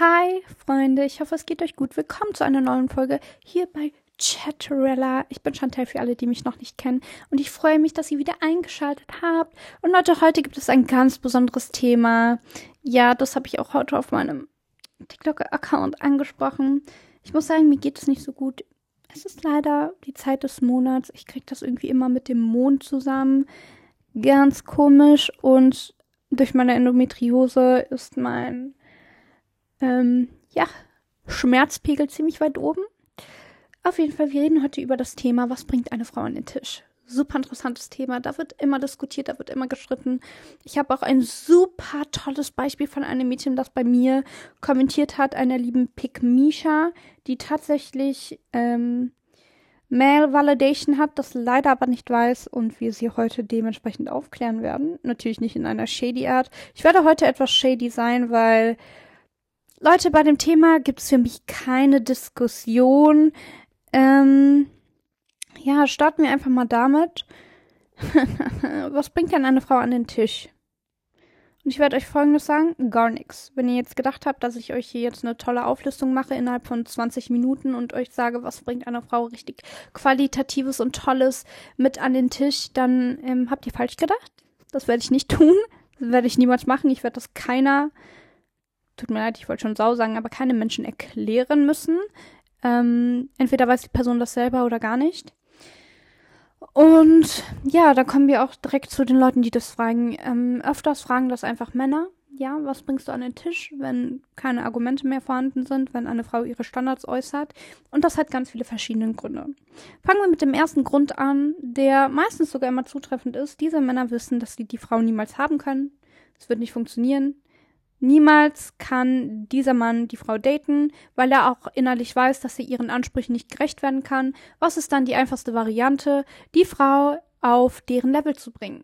Hi, Freunde, ich hoffe, es geht euch gut. Willkommen zu einer neuen Folge hier bei Chatterella. Ich bin Chantel für alle, die mich noch nicht kennen. Und ich freue mich, dass ihr wieder eingeschaltet habt. Und Leute, heute gibt es ein ganz besonderes Thema. Ja, das habe ich auch heute auf meinem TikTok-Account angesprochen. Ich muss sagen, mir geht es nicht so gut. Es ist leider die Zeit des Monats. Ich kriege das irgendwie immer mit dem Mond zusammen. Ganz komisch. Und durch meine Endometriose ist mein ähm, ja, Schmerzpegel ziemlich weit oben. Auf jeden Fall, wir reden heute über das Thema, was bringt eine Frau an den Tisch? Super interessantes Thema. Da wird immer diskutiert, da wird immer gestritten. Ich habe auch ein super tolles Beispiel von einem Mädchen, das bei mir kommentiert hat, einer lieben Pick Misha, die tatsächlich ähm, Male Validation hat, das leider aber nicht weiß und wir sie heute dementsprechend aufklären werden. Natürlich nicht in einer shady Art. Ich werde heute etwas shady sein, weil Leute, bei dem Thema gibt es für mich keine Diskussion. Ähm, ja, starten wir einfach mal damit. Was bringt denn eine Frau an den Tisch? Und ich werde euch folgendes sagen: gar nichts. Wenn ihr jetzt gedacht habt, dass ich euch hier jetzt eine tolle Auflistung mache innerhalb von 20 Minuten und euch sage, was bringt einer Frau richtig Qualitatives und Tolles mit an den Tisch, dann ähm, habt ihr falsch gedacht. Das werde ich nicht tun. Das werde ich niemals machen. Ich werde das keiner tut mir leid, ich wollte schon Sau sagen, aber keine Menschen erklären müssen. Ähm, entweder weiß die Person das selber oder gar nicht. Und ja, da kommen wir auch direkt zu den Leuten, die das fragen. Ähm, öfters fragen das einfach Männer. Ja, was bringst du an den Tisch, wenn keine Argumente mehr vorhanden sind, wenn eine Frau ihre Standards äußert? Und das hat ganz viele verschiedene Gründe. Fangen wir mit dem ersten Grund an, der meistens sogar immer zutreffend ist. Diese Männer wissen, dass sie die Frau niemals haben können. Es wird nicht funktionieren. Niemals kann dieser Mann die Frau daten, weil er auch innerlich weiß, dass er ihren Ansprüchen nicht gerecht werden kann. Was ist dann die einfachste Variante? Die Frau auf deren Level zu bringen.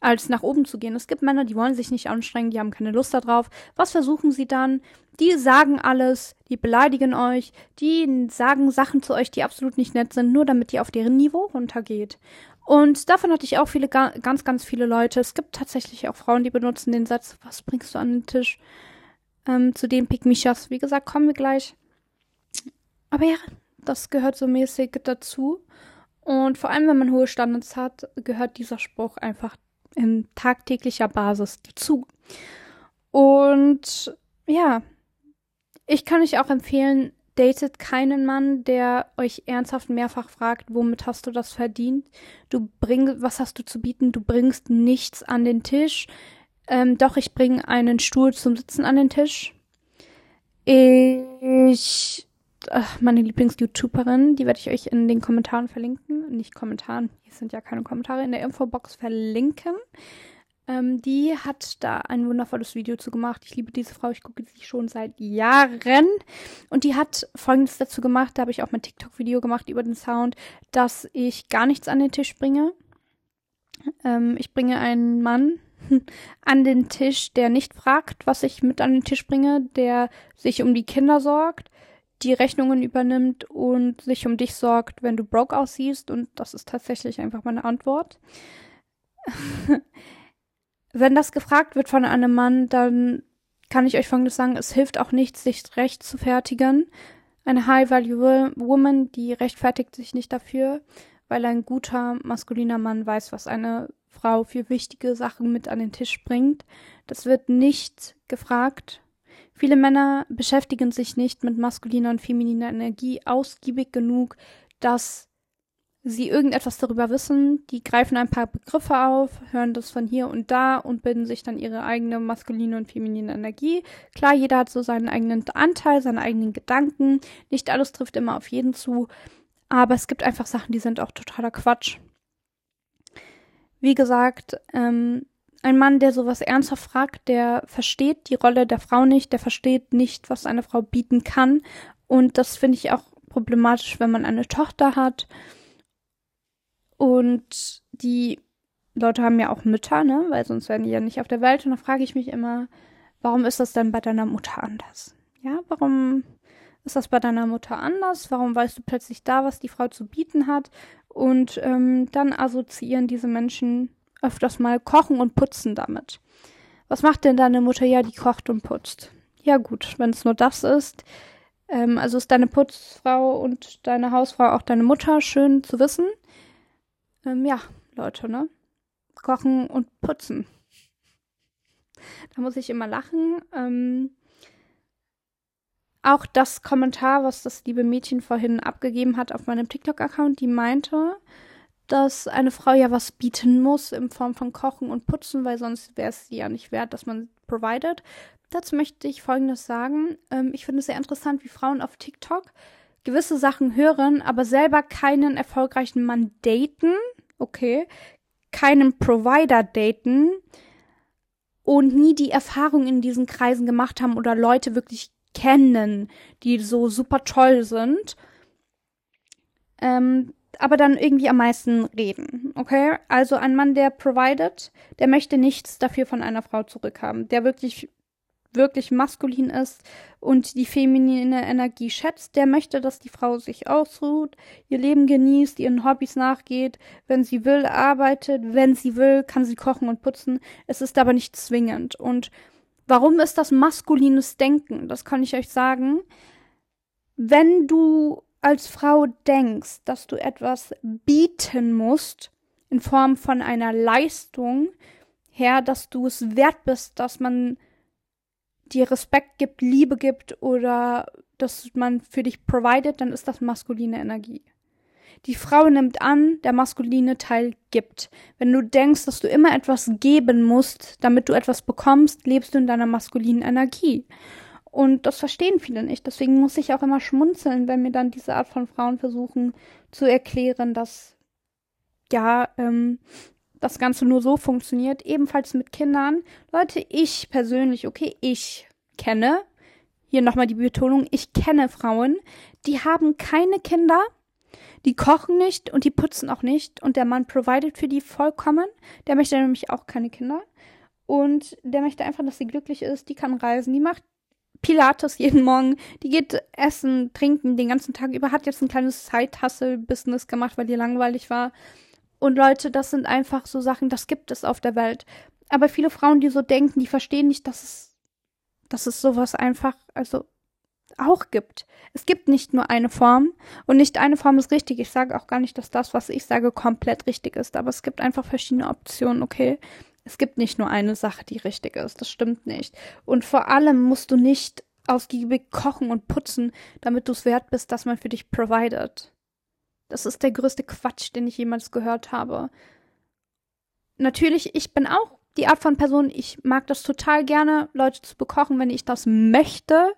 Als nach oben zu gehen. Es gibt Männer, die wollen sich nicht anstrengen, die haben keine Lust darauf. Was versuchen sie dann? Die sagen alles, die beleidigen euch, die sagen Sachen zu euch, die absolut nicht nett sind, nur damit ihr auf deren Niveau runtergeht. Und davon hatte ich auch viele, ganz, ganz viele Leute. Es gibt tatsächlich auch Frauen, die benutzen den Satz, was bringst du an den Tisch? Ähm, zu den Pick Michas. Wie gesagt, kommen wir gleich. Aber ja, das gehört so mäßig dazu. Und vor allem, wenn man hohe Standards hat, gehört dieser Spruch einfach in tagtäglicher Basis dazu. Und ja, ich kann euch auch empfehlen, datet keinen Mann, der euch ernsthaft mehrfach fragt, womit hast du das verdient? Du bringst, was hast du zu bieten? Du bringst nichts an den Tisch. Ähm, doch, ich bringe einen Stuhl zum Sitzen an den Tisch. Ich, ach, meine Lieblings-YouTuberin, die werde ich euch in den Kommentaren verlinken. Nicht Kommentaren, hier sind ja keine Kommentare, in der Infobox verlinken. Ähm, die hat da ein wundervolles Video zu gemacht. Ich liebe diese Frau, ich gucke sie schon seit Jahren. Und die hat folgendes dazu gemacht, da habe ich auch mein TikTok-Video gemacht über den Sound, dass ich gar nichts an den Tisch bringe. Ähm, ich bringe einen Mann an den Tisch, der nicht fragt, was ich mit an den Tisch bringe, der sich um die Kinder sorgt, die Rechnungen übernimmt und sich um dich sorgt, wenn du broke aussiehst. Und das ist tatsächlich einfach meine Antwort. wenn das gefragt wird von einem Mann, dann kann ich euch folgendes sagen, es hilft auch nicht, sich recht zu fertigen. Eine High-Value Woman, die rechtfertigt sich nicht dafür, weil ein guter maskuliner Mann weiß, was eine Frau für wichtige Sachen mit an den Tisch bringt. Das wird nicht gefragt. Viele Männer beschäftigen sich nicht mit maskuliner und femininer Energie ausgiebig genug, dass sie irgendetwas darüber wissen, die greifen ein paar Begriffe auf, hören das von hier und da und bilden sich dann ihre eigene maskuline und feminine Energie. Klar, jeder hat so seinen eigenen Anteil, seine eigenen Gedanken. Nicht alles trifft immer auf jeden zu, aber es gibt einfach Sachen, die sind auch totaler Quatsch. Wie gesagt, ähm, ein Mann, der sowas ernsthaft fragt, der versteht die Rolle der Frau nicht, der versteht nicht, was eine Frau bieten kann. Und das finde ich auch problematisch, wenn man eine Tochter hat und die Leute haben ja auch Mütter, ne? Weil sonst wären die ja nicht auf der Welt. Und da frage ich mich immer, warum ist das denn bei deiner Mutter anders? Ja, warum ist das bei deiner Mutter anders? Warum weißt du plötzlich da, was die Frau zu bieten hat? Und ähm, dann assoziieren diese Menschen öfters mal Kochen und Putzen damit. Was macht denn deine Mutter? Ja, die kocht und putzt. ja gut, wenn es nur das ist. Ähm, also ist deine Putzfrau und deine Hausfrau auch deine Mutter, schön zu wissen. Ähm, ja, Leute, ne? Kochen und putzen. Da muss ich immer lachen. Ähm, auch das Kommentar, was das liebe Mädchen vorhin abgegeben hat auf meinem TikTok-Account, die meinte, dass eine Frau ja was bieten muss in Form von Kochen und Putzen, weil sonst wäre es ja nicht wert, dass man provided. Dazu möchte ich Folgendes sagen. Ähm, ich finde es sehr interessant, wie Frauen auf TikTok gewisse Sachen hören, aber selber keinen erfolgreichen Mann daten. Okay. Keinen Provider daten und nie die Erfahrung in diesen Kreisen gemacht haben oder Leute wirklich kennen, die so super toll sind. Ähm, aber dann irgendwie am meisten reden, okay? Also ein Mann, der provided, der möchte nichts dafür von einer Frau zurückhaben, der wirklich wirklich maskulin ist und die feminine Energie schätzt, der möchte, dass die Frau sich ausruht, ihr Leben genießt, ihren Hobbys nachgeht, wenn sie will, arbeitet, wenn sie will, kann sie kochen und putzen. Es ist aber nicht zwingend. Und warum ist das maskulines Denken? Das kann ich euch sagen. Wenn du als Frau denkst, dass du etwas bieten musst, in Form von einer Leistung her, dass du es wert bist, dass man dir Respekt gibt, Liebe gibt oder dass man für dich provided, dann ist das maskuline Energie. Die Frau nimmt an, der maskuline Teil gibt. Wenn du denkst, dass du immer etwas geben musst, damit du etwas bekommst, lebst du in deiner maskulinen Energie. Und das verstehen viele nicht. Deswegen muss ich auch immer schmunzeln, wenn mir dann diese Art von Frauen versuchen zu erklären, dass ja, ähm, das Ganze nur so funktioniert, ebenfalls mit Kindern. Leute, ich persönlich, okay, ich kenne, hier nochmal die Betonung, ich kenne Frauen, die haben keine Kinder, die kochen nicht und die putzen auch nicht und der Mann provided für die vollkommen. Der möchte nämlich auch keine Kinder und der möchte einfach, dass sie glücklich ist, die kann reisen, die macht Pilates jeden Morgen, die geht essen, trinken den ganzen Tag über, hat jetzt ein kleines Side-Hustle-Business gemacht, weil ihr langweilig war und Leute, das sind einfach so Sachen, das gibt es auf der Welt. Aber viele Frauen, die so denken, die verstehen nicht, dass es, dass es sowas einfach, also auch gibt. Es gibt nicht nur eine Form und nicht eine Form ist richtig. Ich sage auch gar nicht, dass das, was ich sage, komplett richtig ist, aber es gibt einfach verschiedene Optionen, okay? Es gibt nicht nur eine Sache, die richtig ist. Das stimmt nicht. Und vor allem musst du nicht ausgiebig kochen und putzen, damit du es wert bist, dass man für dich provided. Das ist der größte Quatsch, den ich jemals gehört habe. Natürlich, ich bin auch die Art von Person, ich mag das total gerne, Leute zu bekochen, wenn ich das möchte.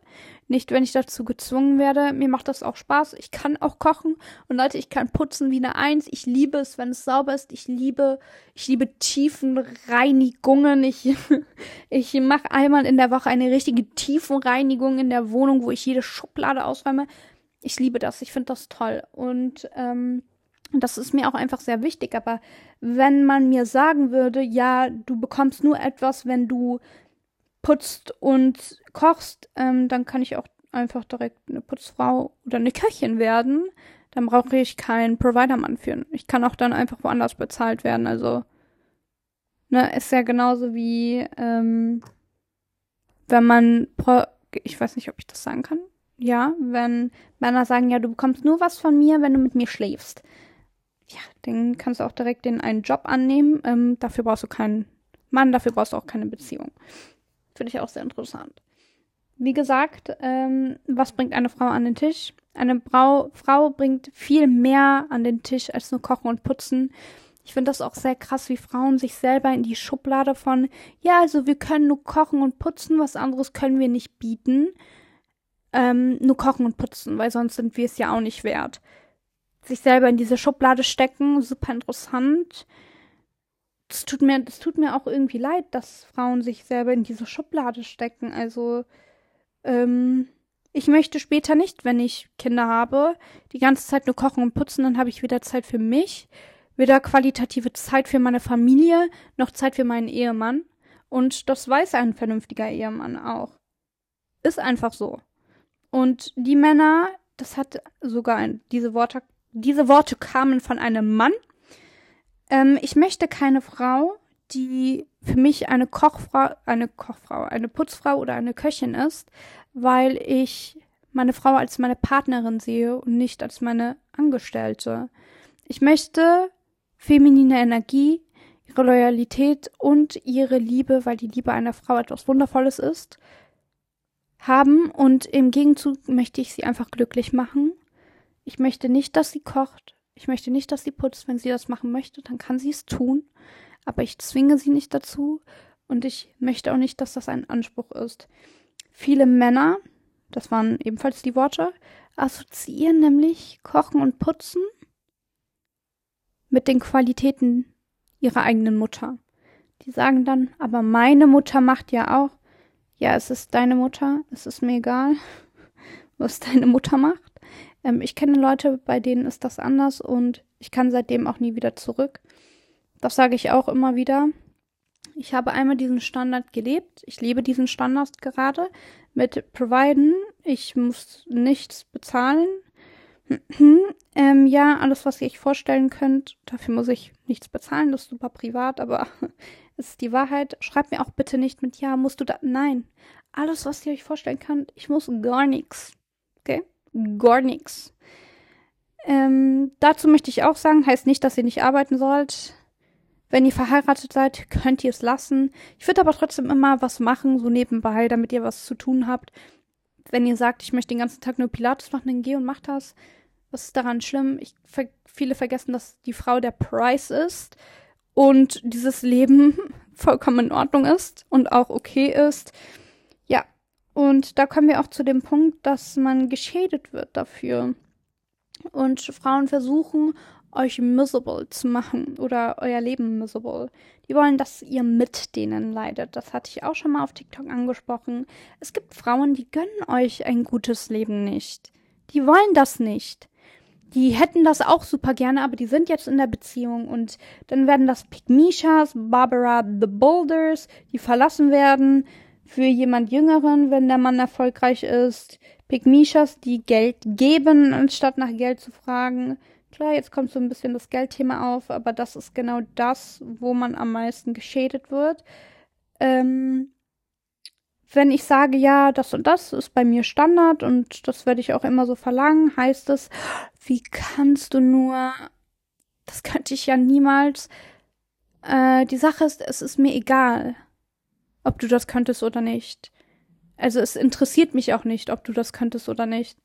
Nicht, wenn ich dazu gezwungen werde. Mir macht das auch Spaß. Ich kann auch kochen. Und Leute, ich kann putzen wie eine Eins. Ich liebe es, wenn es sauber ist. Ich liebe, ich liebe Tiefenreinigungen. Ich, ich mache einmal in der Woche eine richtige Tiefenreinigung in der Wohnung, wo ich jede Schublade ausräume ich liebe das, ich finde das toll. Und ähm, das ist mir auch einfach sehr wichtig. Aber wenn man mir sagen würde, ja, du bekommst nur etwas, wenn du putzt und kochst, ähm, dann kann ich auch einfach direkt eine Putzfrau oder eine Köchin werden. Dann brauche ich keinen Providermann führen. Ich kann auch dann einfach woanders bezahlt werden. Also, ne, ist ja genauso wie, ähm, wenn man, Pro ich weiß nicht, ob ich das sagen kann ja, wenn Männer sagen, ja, du bekommst nur was von mir, wenn du mit mir schläfst. Ja, dann kannst du auch direkt den einen Job annehmen. Ähm, dafür brauchst du keinen Mann, dafür brauchst du auch keine Beziehung. Finde ich auch sehr interessant. Wie gesagt, ähm, was bringt eine Frau an den Tisch? Eine Brau Frau bringt viel mehr an den Tisch als nur Kochen und Putzen. Ich finde das auch sehr krass, wie Frauen sich selber in die Schublade von, ja, also wir können nur kochen und putzen, was anderes können wir nicht bieten ähm, nur kochen und putzen, weil sonst sind wir es ja auch nicht wert. Sich selber in diese Schublade stecken, super interessant. Das tut mir, das tut mir auch irgendwie leid, dass Frauen sich selber in diese Schublade stecken. Also, ähm, ich möchte später nicht, wenn ich Kinder habe, die ganze Zeit nur kochen und putzen, dann habe ich weder Zeit für mich, weder qualitative Zeit für meine Familie, noch Zeit für meinen Ehemann. Und das weiß ein vernünftiger Ehemann auch. Ist einfach so. Und die Männer, das hat sogar ein, diese Worte, diese Worte kamen von einem Mann. Ähm, ich möchte keine Frau, die für mich eine Kochfrau, eine Kochfrau, eine Putzfrau oder eine Köchin ist, weil ich meine Frau als meine Partnerin sehe und nicht als meine Angestellte. Ich möchte feminine Energie, ihre Loyalität und ihre Liebe, weil die Liebe einer Frau etwas Wundervolles ist, haben und im Gegenzug möchte ich sie einfach glücklich machen. Ich möchte nicht, dass sie kocht. Ich möchte nicht, dass sie putzt. Wenn sie das machen möchte, dann kann sie es tun. Aber ich zwinge sie nicht dazu und ich möchte auch nicht, dass das ein Anspruch ist. Viele Männer, das waren ebenfalls die Worte, assoziieren nämlich Kochen und Putzen mit den Qualitäten ihrer eigenen Mutter. Die sagen dann, aber meine Mutter macht ja auch. Ja, es ist deine Mutter, es ist mir egal, was deine Mutter macht. Ähm, ich kenne Leute, bei denen ist das anders und ich kann seitdem auch nie wieder zurück. Das sage ich auch immer wieder. Ich habe einmal diesen Standard gelebt. Ich lebe diesen Standard gerade mit Providen. Ich muss nichts bezahlen. ähm, ja, alles, was ihr euch vorstellen könnt, dafür muss ich nichts bezahlen. Das ist super privat, aber ist die Wahrheit. Schreibt mir auch bitte nicht mit, ja, musst du da. Nein. Alles, was ihr euch vorstellen könnt, ich muss gar nichts. Okay? Gar nichts. Ähm, dazu möchte ich auch sagen, heißt nicht, dass ihr nicht arbeiten sollt. Wenn ihr verheiratet seid, könnt ihr es lassen. Ich würde aber trotzdem immer was machen, so nebenbei, damit ihr was zu tun habt. Wenn ihr sagt, ich möchte den ganzen Tag nur Pilates machen, dann geh und mach das. Was ist daran schlimm? Ich, viele vergessen, dass die Frau der Price ist und dieses Leben vollkommen in Ordnung ist und auch okay ist. Ja, und da kommen wir auch zu dem Punkt, dass man geschädet wird dafür. Und Frauen versuchen, euch miserable zu machen oder euer Leben miserable. Die wollen, dass ihr mit denen leidet. Das hatte ich auch schon mal auf TikTok angesprochen. Es gibt Frauen, die gönnen euch ein gutes Leben nicht. Die wollen das nicht. Die hätten das auch super gerne, aber die sind jetzt in der Beziehung und dann werden das Pygmishas, Barbara the Boulders, die verlassen werden für jemand Jüngeren, wenn der Mann erfolgreich ist. Pygmishas, die Geld geben, anstatt nach Geld zu fragen. Klar, jetzt kommt so ein bisschen das Geldthema auf, aber das ist genau das, wo man am meisten geschädet wird. Ähm, wenn ich sage, ja, das und das ist bei mir Standard und das werde ich auch immer so verlangen, heißt es, wie kannst du nur, das könnte ich ja niemals. Äh, die Sache ist, es ist mir egal, ob du das könntest oder nicht. Also es interessiert mich auch nicht, ob du das könntest oder nicht.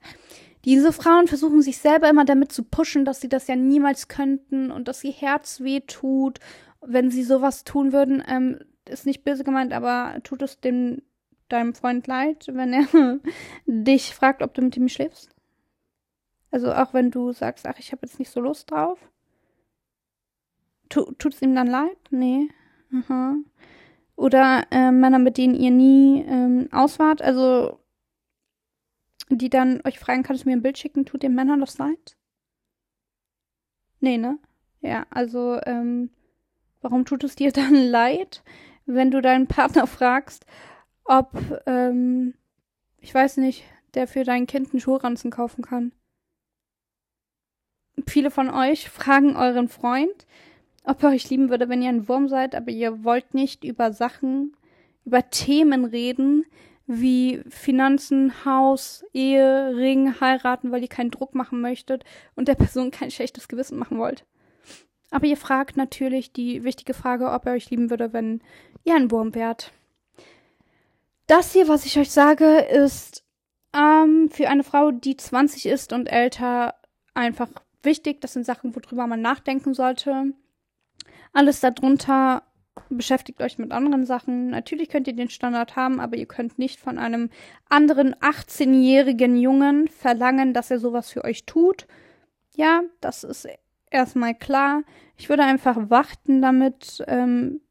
Diese Frauen versuchen sich selber immer damit zu pushen, dass sie das ja niemals könnten und dass ihr Herz weh tut, wenn sie sowas tun würden. Ähm, ist nicht böse gemeint, aber tut es dem deinem Freund leid, wenn er dich fragt, ob du mit ihm schläfst? Also auch wenn du sagst, ach, ich habe jetzt nicht so Lust drauf. Tu, tut's ihm dann leid? Nee. Aha. Oder äh, Männer, mit denen ihr nie ähm, auswart, also die dann euch fragen, kannst du mir ein Bild schicken, tut den Männern das leid? Nee, ne? Ja, also, ähm, warum tut es dir dann leid, wenn du deinen Partner fragst, ob, ähm, ich weiß nicht, der für dein Kind einen Schulranzen kaufen kann? Viele von euch fragen euren Freund, ob er euch lieben würde, wenn ihr ein Wurm seid, aber ihr wollt nicht über Sachen, über Themen reden, wie Finanzen, Haus, Ehe, Ring, heiraten, weil ihr keinen Druck machen möchtet und der Person kein schlechtes Gewissen machen wollt. Aber ihr fragt natürlich die wichtige Frage, ob er euch lieben würde, wenn ihr ein Wurm wärt. Das hier, was ich euch sage, ist ähm, für eine Frau, die 20 ist und älter, einfach wichtig. Das sind Sachen, worüber man nachdenken sollte. Alles darunter beschäftigt euch mit anderen Sachen. Natürlich könnt ihr den Standard haben, aber ihr könnt nicht von einem anderen 18-jährigen Jungen verlangen, dass er sowas für euch tut. Ja, das ist erstmal klar. Ich würde einfach warten damit. Ähm,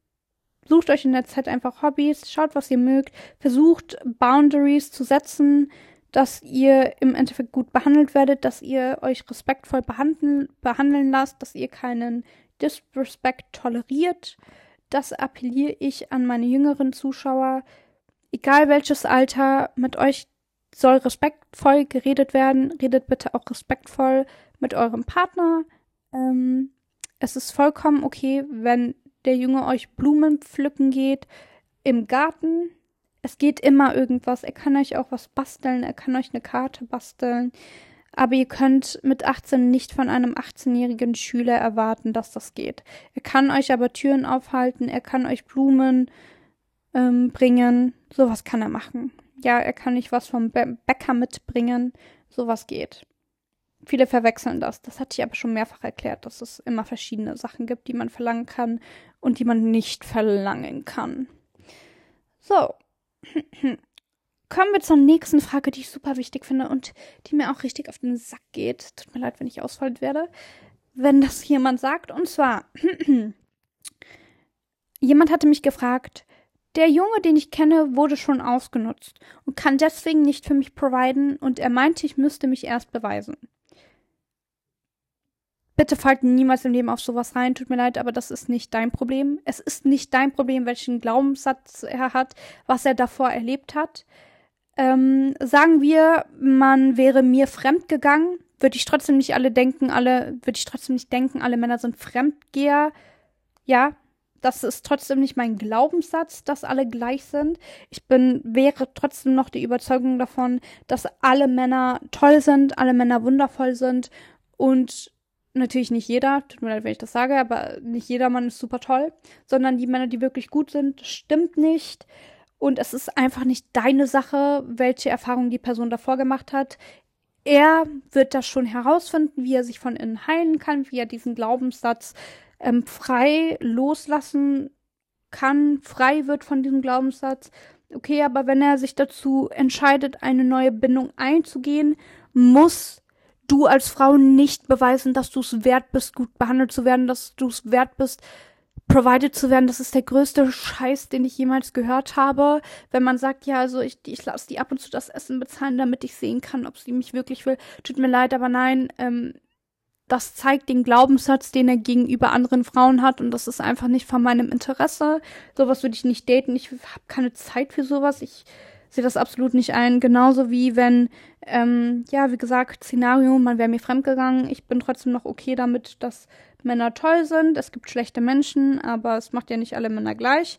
sucht euch in der Zeit einfach Hobbys, schaut, was ihr mögt, versucht Boundaries zu setzen, dass ihr im Endeffekt gut behandelt werdet, dass ihr euch respektvoll behandeln, behandeln lasst, dass ihr keinen Disrespect toleriert das appelliere ich an meine jüngeren Zuschauer. Egal welches Alter, mit euch soll respektvoll geredet werden. Redet bitte auch respektvoll mit eurem Partner. Ähm, es ist vollkommen okay, wenn der Junge euch Blumen pflücken geht im Garten. Es geht immer irgendwas. Er kann euch auch was basteln, er kann euch eine Karte basteln. Aber ihr könnt mit 18 nicht von einem 18-jährigen Schüler erwarten, dass das geht. Er kann euch aber Türen aufhalten, er kann euch Blumen ähm, bringen. Sowas kann er machen. Ja, er kann nicht was vom Bäcker mitbringen. Sowas geht. Viele verwechseln das. Das hatte ich aber schon mehrfach erklärt, dass es immer verschiedene Sachen gibt, die man verlangen kann und die man nicht verlangen kann. So. Kommen wir zur nächsten Frage, die ich super wichtig finde und die mir auch richtig auf den Sack geht. Tut mir leid, wenn ich ausfallen werde, wenn das jemand sagt. Und zwar, jemand hatte mich gefragt, der Junge, den ich kenne, wurde schon ausgenutzt und kann deswegen nicht für mich providen und er meinte, ich müsste mich erst beweisen. Bitte fallt niemals im Leben auf sowas rein, tut mir leid, aber das ist nicht dein Problem. Es ist nicht dein Problem, welchen Glaubenssatz er hat, was er davor erlebt hat. Ähm, sagen wir, man wäre mir fremd gegangen, würde ich trotzdem nicht alle denken, alle, würde ich trotzdem nicht denken, alle Männer sind Fremdgeher. Ja, das ist trotzdem nicht mein Glaubenssatz, dass alle gleich sind. Ich bin, wäre trotzdem noch die Überzeugung davon, dass alle Männer toll sind, alle Männer wundervoll sind und natürlich nicht jeder, tut mir leid, wenn ich das sage, aber nicht jeder Mann ist super toll, sondern die Männer, die wirklich gut sind, stimmt nicht. Und es ist einfach nicht deine Sache, welche Erfahrung die Person davor gemacht hat. Er wird das schon herausfinden, wie er sich von innen heilen kann, wie er diesen Glaubenssatz ähm, frei loslassen kann, frei wird von diesem Glaubenssatz. Okay, aber wenn er sich dazu entscheidet, eine neue Bindung einzugehen, muss du als Frau nicht beweisen, dass du es wert bist, gut behandelt zu werden, dass du es wert bist, provided zu werden. Das ist der größte Scheiß, den ich jemals gehört habe. Wenn man sagt, ja, also ich, ich lasse die ab und zu das Essen bezahlen, damit ich sehen kann, ob sie mich wirklich will. Tut mir leid, aber nein, ähm, das zeigt den Glaubenssatz, den er gegenüber anderen Frauen hat und das ist einfach nicht von meinem Interesse. Sowas würde ich nicht daten. Ich habe keine Zeit für sowas. Ich sehe das absolut nicht ein. Genauso wie wenn, ähm, ja, wie gesagt, Szenario, man wäre mir fremdgegangen. Ich bin trotzdem noch okay damit, dass Männer toll sind. Es gibt schlechte Menschen, aber es macht ja nicht alle Männer gleich.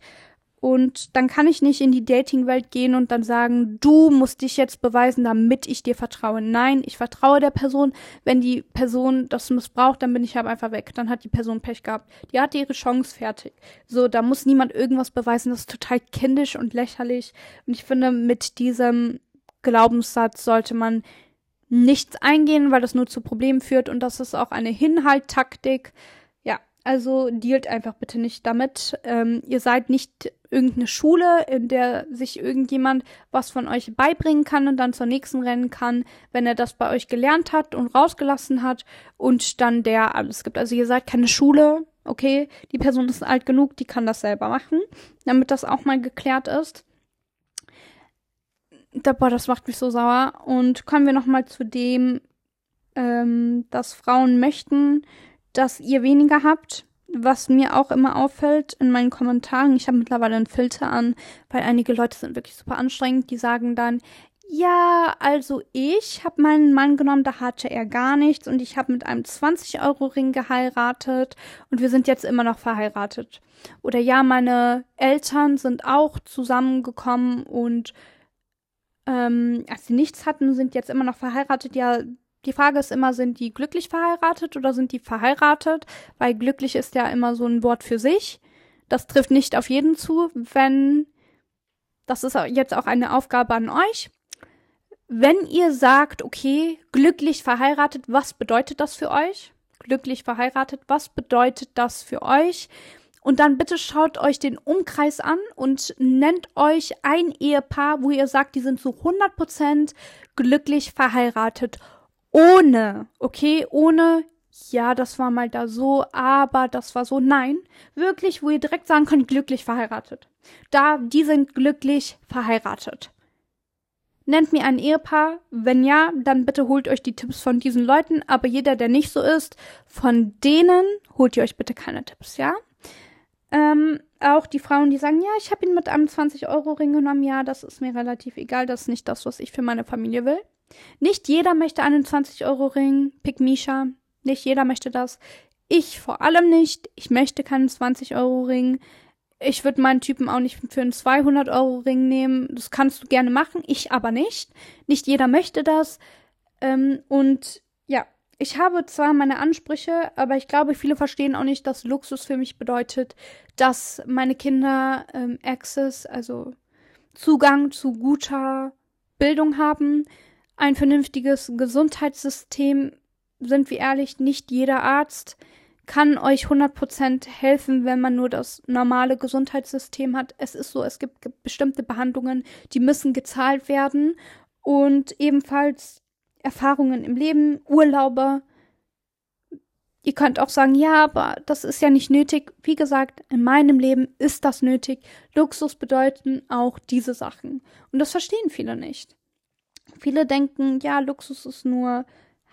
Und dann kann ich nicht in die Dating-Welt gehen und dann sagen, du musst dich jetzt beweisen, damit ich dir vertraue. Nein, ich vertraue der Person. Wenn die Person das missbraucht, dann bin ich aber einfach weg. Dann hat die Person Pech gehabt. Die hatte ihre Chance fertig. So, da muss niemand irgendwas beweisen. Das ist total kindisch und lächerlich. Und ich finde, mit diesem Glaubenssatz sollte man nichts eingehen, weil das nur zu Problemen führt. Und das ist auch eine Hinhalttaktik. Ja, also dealt einfach bitte nicht damit. Ähm, ihr seid nicht irgendeine Schule, in der sich irgendjemand was von euch beibringen kann und dann zur nächsten rennen kann, wenn er das bei euch gelernt hat und rausgelassen hat und dann der alles gibt. Also ihr seid keine Schule, okay? Die Person ist alt genug, die kann das selber machen, damit das auch mal geklärt ist. Da, boah, das macht mich so sauer. Und kommen wir noch mal zu dem, ähm, dass Frauen möchten, dass ihr weniger habt. Was mir auch immer auffällt in meinen Kommentaren, ich habe mittlerweile einen Filter an, weil einige Leute sind wirklich super anstrengend, die sagen dann, ja, also ich habe meinen Mann genommen, da hatte er gar nichts und ich habe mit einem 20-Euro-Ring geheiratet und wir sind jetzt immer noch verheiratet. Oder ja, meine Eltern sind auch zusammengekommen und ähm, als sie nichts hatten, sind jetzt immer noch verheiratet. Ja, die Frage ist immer, sind die glücklich verheiratet oder sind die verheiratet? Weil glücklich ist ja immer so ein Wort für sich. Das trifft nicht auf jeden zu, wenn das ist jetzt auch eine Aufgabe an euch. Wenn ihr sagt, okay, glücklich verheiratet, was bedeutet das für euch? Glücklich verheiratet, was bedeutet das für euch? Und dann bitte schaut euch den Umkreis an und nennt euch ein Ehepaar, wo ihr sagt, die sind zu 100% glücklich verheiratet ohne, okay, ohne, ja, das war mal da so, aber das war so, nein, wirklich, wo ihr direkt sagen könnt, glücklich verheiratet. Da, die sind glücklich verheiratet. Nennt mir ein Ehepaar. Wenn ja, dann bitte holt euch die Tipps von diesen Leuten. Aber jeder, der nicht so ist, von denen holt ihr euch bitte keine Tipps, ja? Ähm, auch die Frauen, die sagen, ja, ich habe ihn mit einem 20-Euro-Ring genommen. Ja, das ist mir relativ egal. Das ist nicht das, was ich für meine Familie will. Nicht jeder möchte einen 20-Euro-Ring, Pick Misha. Nicht jeder möchte das. Ich vor allem nicht. Ich möchte keinen 20-Euro-Ring. Ich würde meinen Typen auch nicht für einen 200-Euro-Ring nehmen. Das kannst du gerne machen, ich aber nicht. Nicht jeder möchte das. Ähm, und ja, ich habe zwar meine Ansprüche, aber ich glaube, viele verstehen auch nicht, dass Luxus für mich bedeutet, dass meine Kinder ähm, Access, also Zugang zu guter Bildung haben, ein vernünftiges Gesundheitssystem, sind wir ehrlich, nicht jeder Arzt kann euch 100% helfen, wenn man nur das normale Gesundheitssystem hat. Es ist so, es gibt bestimmte Behandlungen, die müssen gezahlt werden und ebenfalls Erfahrungen im Leben, Urlaube. Ihr könnt auch sagen, ja, aber das ist ja nicht nötig. Wie gesagt, in meinem Leben ist das nötig. Luxus bedeuten auch diese Sachen. Und das verstehen viele nicht. Viele denken, ja, Luxus ist nur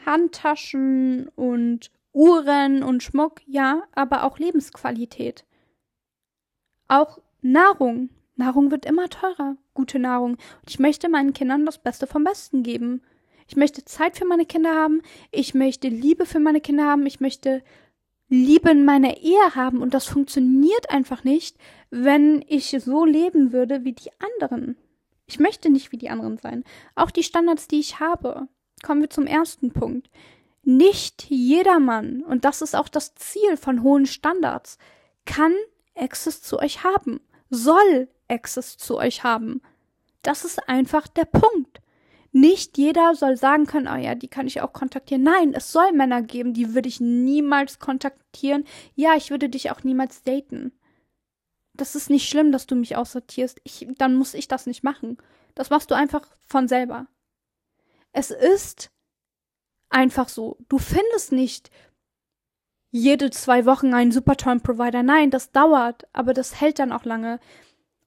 Handtaschen und Uhren und Schmuck, ja, aber auch Lebensqualität. Auch Nahrung. Nahrung wird immer teurer. Gute Nahrung. Und ich möchte meinen Kindern das Beste vom Besten geben. Ich möchte Zeit für meine Kinder haben. Ich möchte Liebe für meine Kinder haben. Ich möchte Liebe in meiner Ehe haben. Und das funktioniert einfach nicht, wenn ich so leben würde wie die anderen. Ich möchte nicht wie die anderen sein. Auch die Standards, die ich habe. Kommen wir zum ersten Punkt. Nicht jedermann, und das ist auch das Ziel von hohen Standards, kann Access zu euch haben, soll Access zu euch haben. Das ist einfach der Punkt. Nicht jeder soll sagen können, oh ja, die kann ich auch kontaktieren. Nein, es soll Männer geben, die würde ich niemals kontaktieren. Ja, ich würde dich auch niemals daten. Das ist nicht schlimm, dass du mich aussortierst. Ich, dann muss ich das nicht machen. Das machst du einfach von selber. Es ist einfach so. Du findest nicht jede zwei Wochen einen super tollen Provider. Nein, das dauert, aber das hält dann auch lange.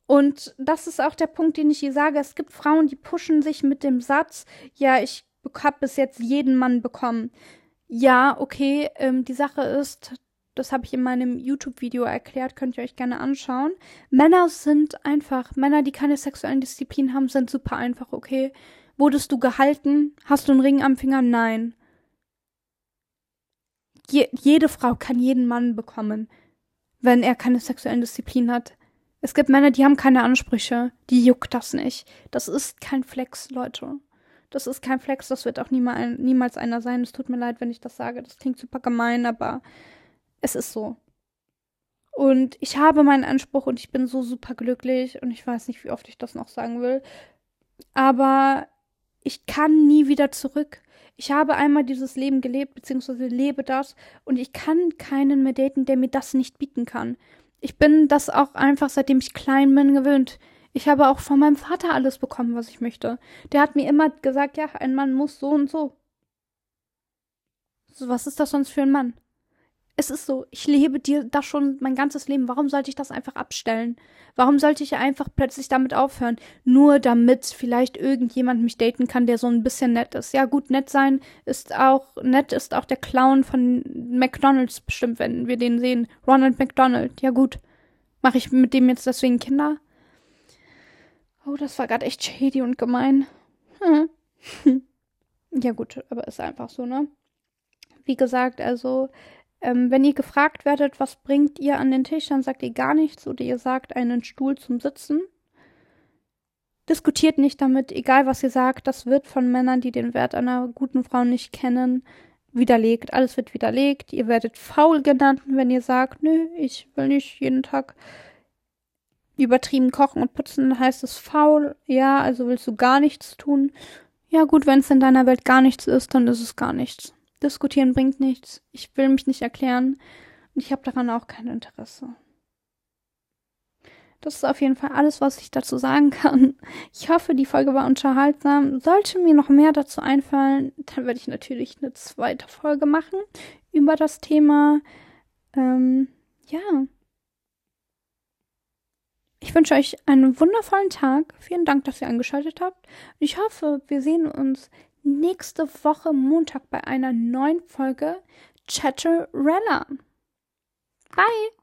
Und das ist auch der Punkt, den ich hier sage. Es gibt Frauen, die pushen sich mit dem Satz, ja, ich habe bis jetzt jeden Mann bekommen. Ja, okay, ähm, die Sache ist, das habe ich in meinem YouTube-Video erklärt, könnt ihr euch gerne anschauen. Männer sind einfach, Männer, die keine sexuellen Disziplinen haben, sind super einfach, okay? Wurdest du gehalten? Hast du einen Ring am Finger? Nein. Je jede Frau kann jeden Mann bekommen, wenn er keine sexuellen Disziplinen hat. Es gibt Männer, die haben keine Ansprüche. Die juckt das nicht. Das ist kein Flex, Leute. Das ist kein Flex, das wird auch niemals, niemals einer sein. Es tut mir leid, wenn ich das sage. Das klingt super gemein, aber es ist so. Und ich habe meinen Anspruch und ich bin so super glücklich und ich weiß nicht, wie oft ich das noch sagen will. Aber ich kann nie wieder zurück. Ich habe einmal dieses Leben gelebt, beziehungsweise lebe das und ich kann keinen mehr daten, der mir das nicht bieten kann. Ich bin das auch einfach, seitdem ich klein bin, gewöhnt. Ich habe auch von meinem Vater alles bekommen, was ich möchte. Der hat mir immer gesagt, ja, ein Mann muss so und so. so was ist das sonst für ein Mann? Es ist so, ich lebe dir das schon mein ganzes Leben. Warum sollte ich das einfach abstellen? Warum sollte ich einfach plötzlich damit aufhören? Nur damit vielleicht irgendjemand mich daten kann, der so ein bisschen nett ist. Ja, gut, nett sein ist auch, nett ist auch der Clown von McDonalds bestimmt, wenn wir den sehen. Ronald McDonald. Ja, gut. Mache ich mit dem jetzt deswegen Kinder? Oh, das war gerade echt shady und gemein. Hm. ja, gut, aber ist einfach so, ne? Wie gesagt, also ähm, wenn ihr gefragt werdet, was bringt ihr an den Tisch, dann sagt ihr gar nichts oder ihr sagt einen Stuhl zum Sitzen. Diskutiert nicht damit, egal was ihr sagt, das wird von Männern, die den Wert einer guten Frau nicht kennen, widerlegt. Alles wird widerlegt. Ihr werdet faul genannt, wenn ihr sagt, nö, ich will nicht jeden Tag übertrieben kochen und putzen, dann heißt es faul. Ja, also willst du gar nichts tun. Ja gut, wenn es in deiner Welt gar nichts ist, dann ist es gar nichts. Diskutieren bringt nichts. Ich will mich nicht erklären und ich habe daran auch kein Interesse. Das ist auf jeden Fall alles, was ich dazu sagen kann. Ich hoffe, die Folge war unterhaltsam. Sollte mir noch mehr dazu einfallen, dann werde ich natürlich eine zweite Folge machen über das Thema. Ähm, ja. Ich wünsche euch einen wundervollen Tag. Vielen Dank, dass ihr eingeschaltet habt. Ich hoffe, wir sehen uns nächste Woche Montag bei einer neuen Folge Chatterella. Bye!